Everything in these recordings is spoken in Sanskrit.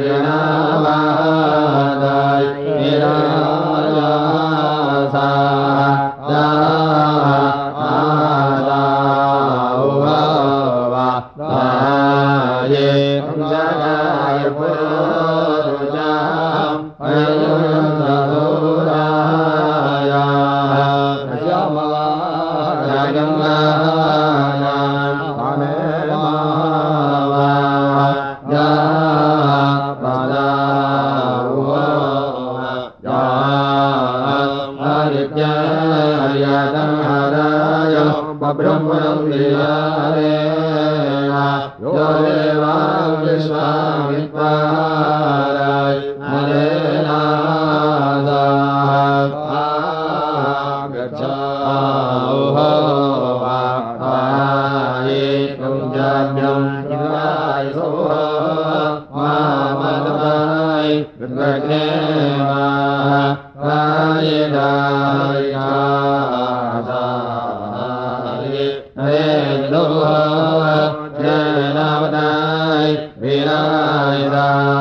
जना भार विरम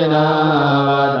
विनादाये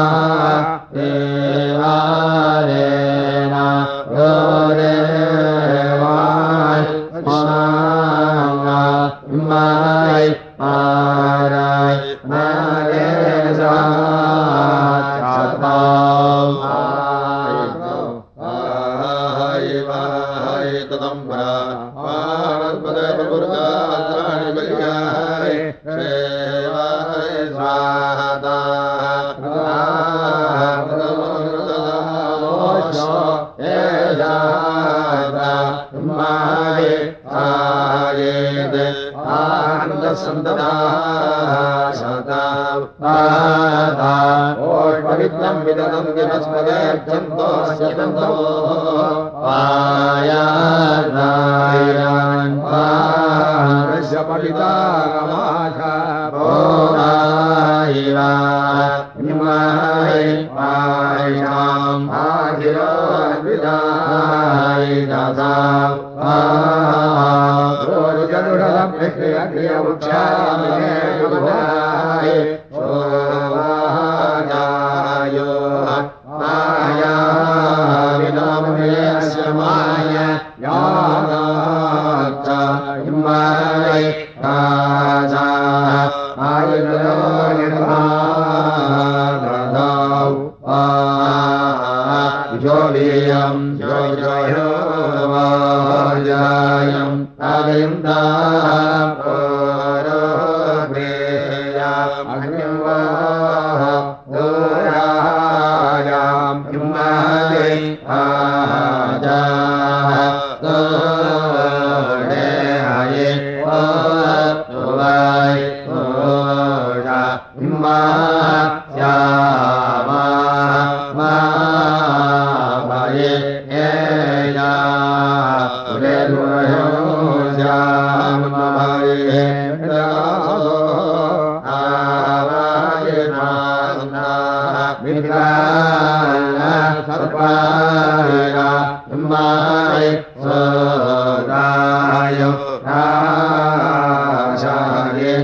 क्रियवृक्षाय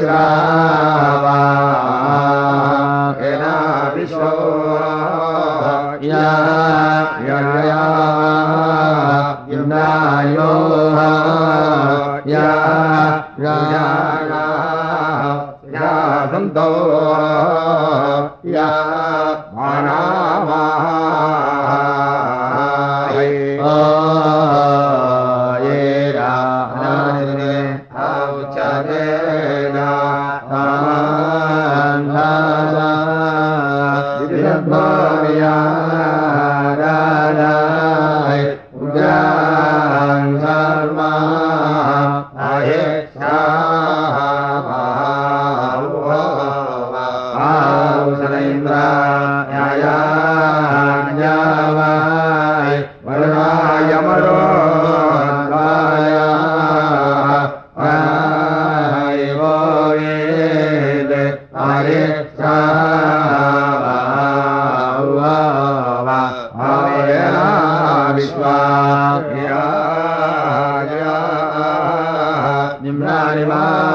Krishna. りま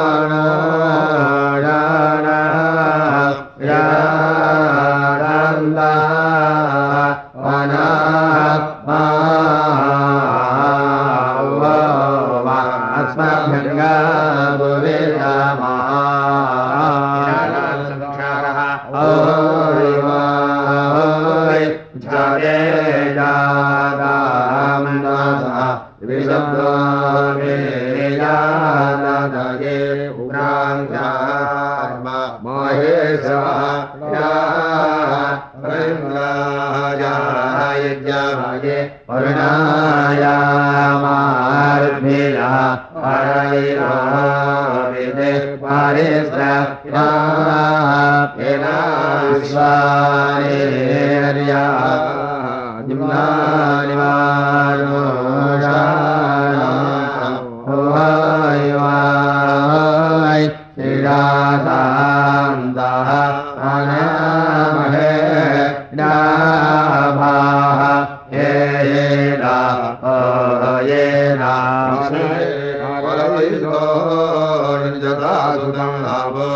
साम्बलो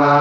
वा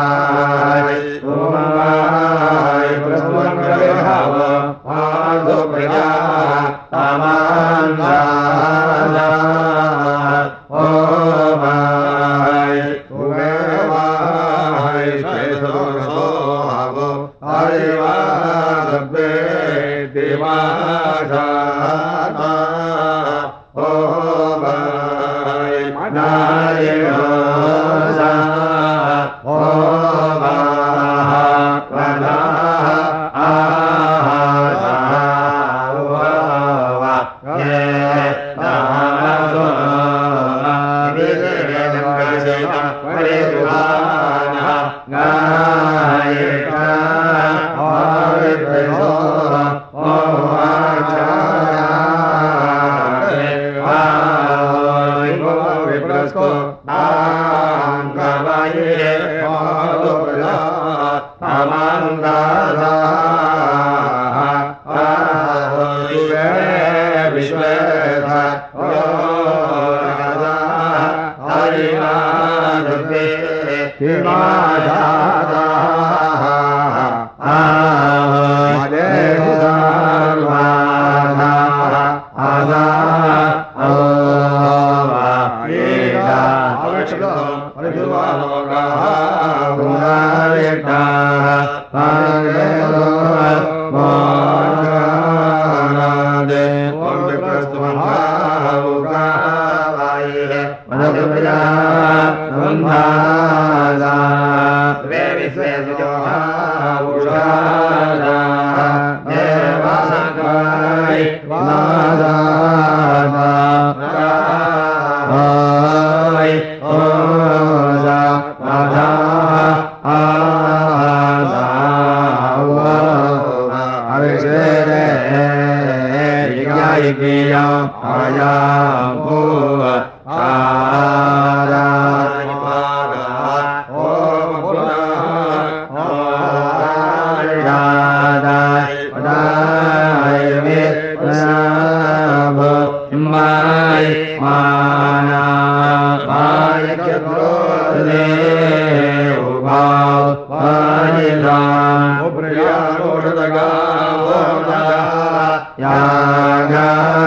मा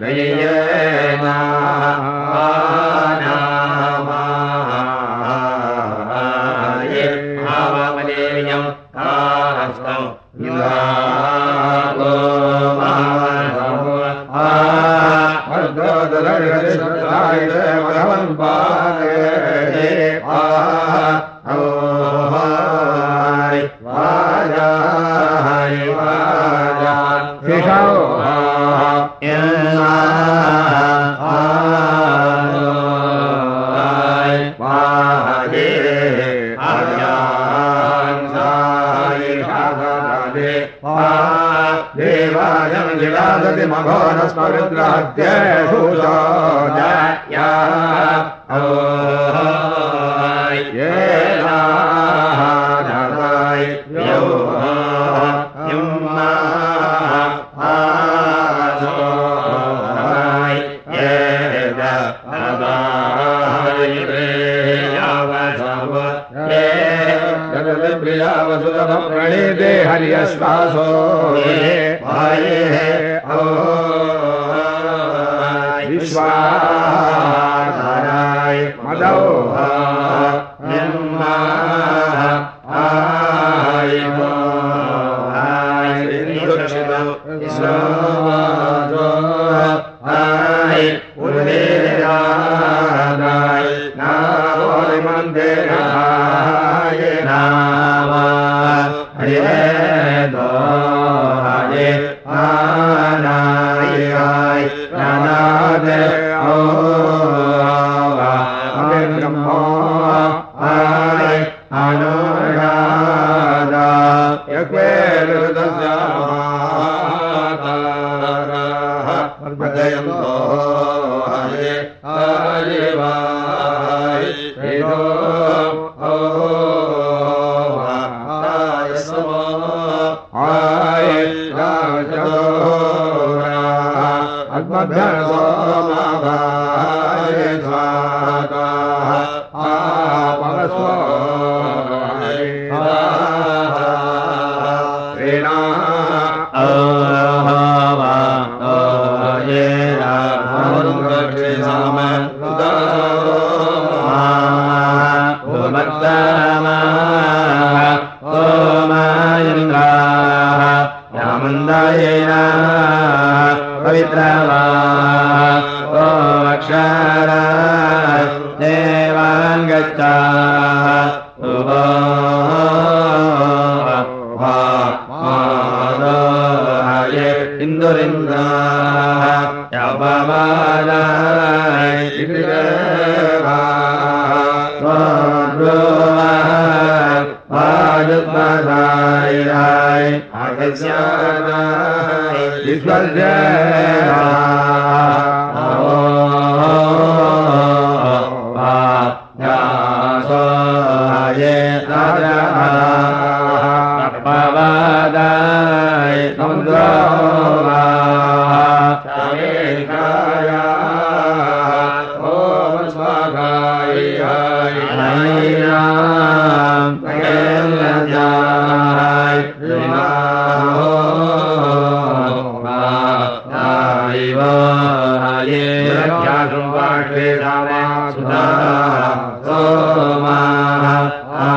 भायना स्मरुद्राद्य Swaha.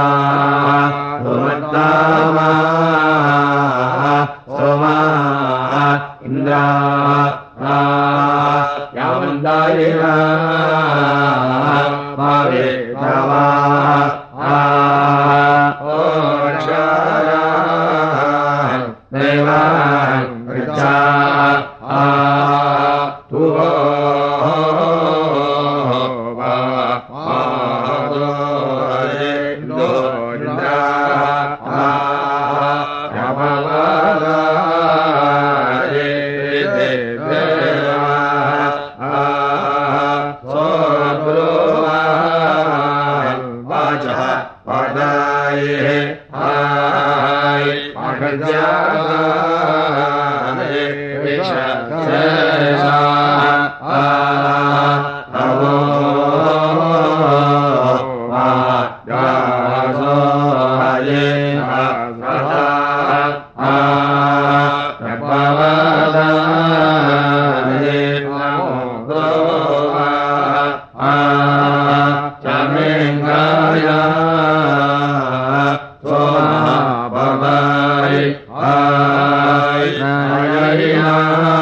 Ah. Aye, aye, aye, aye.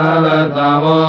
आयतमो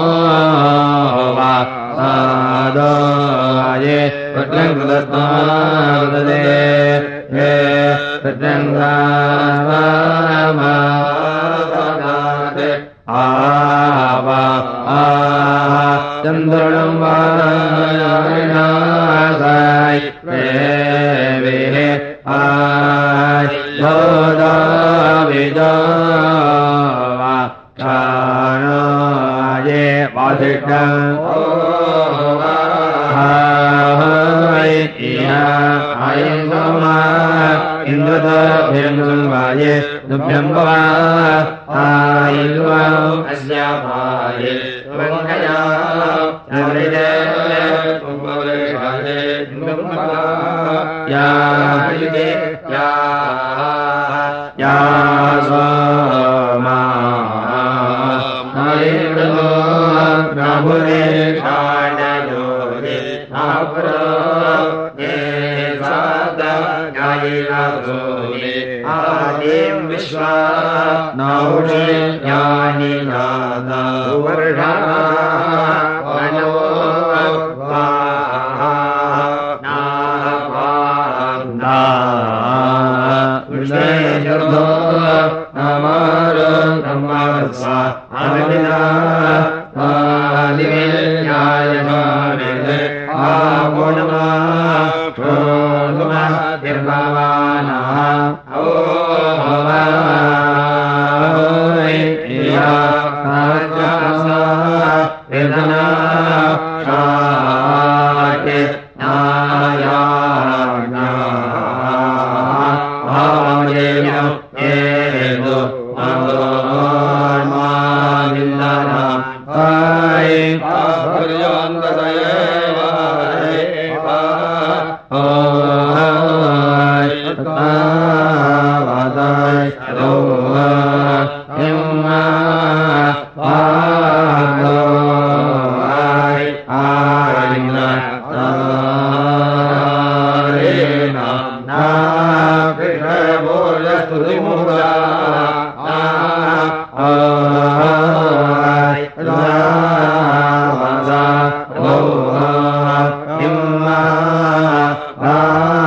Ah.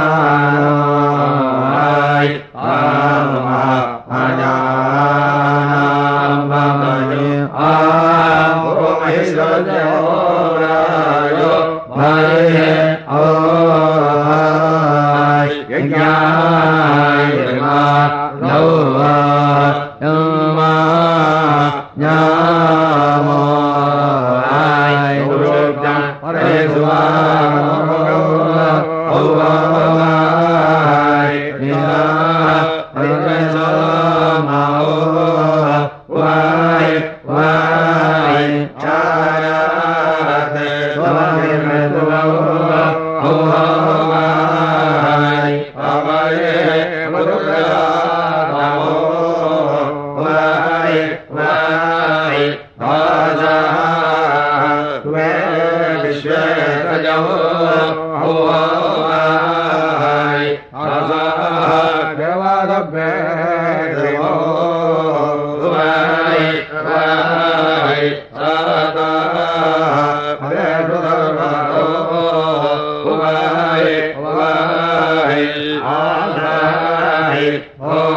ओ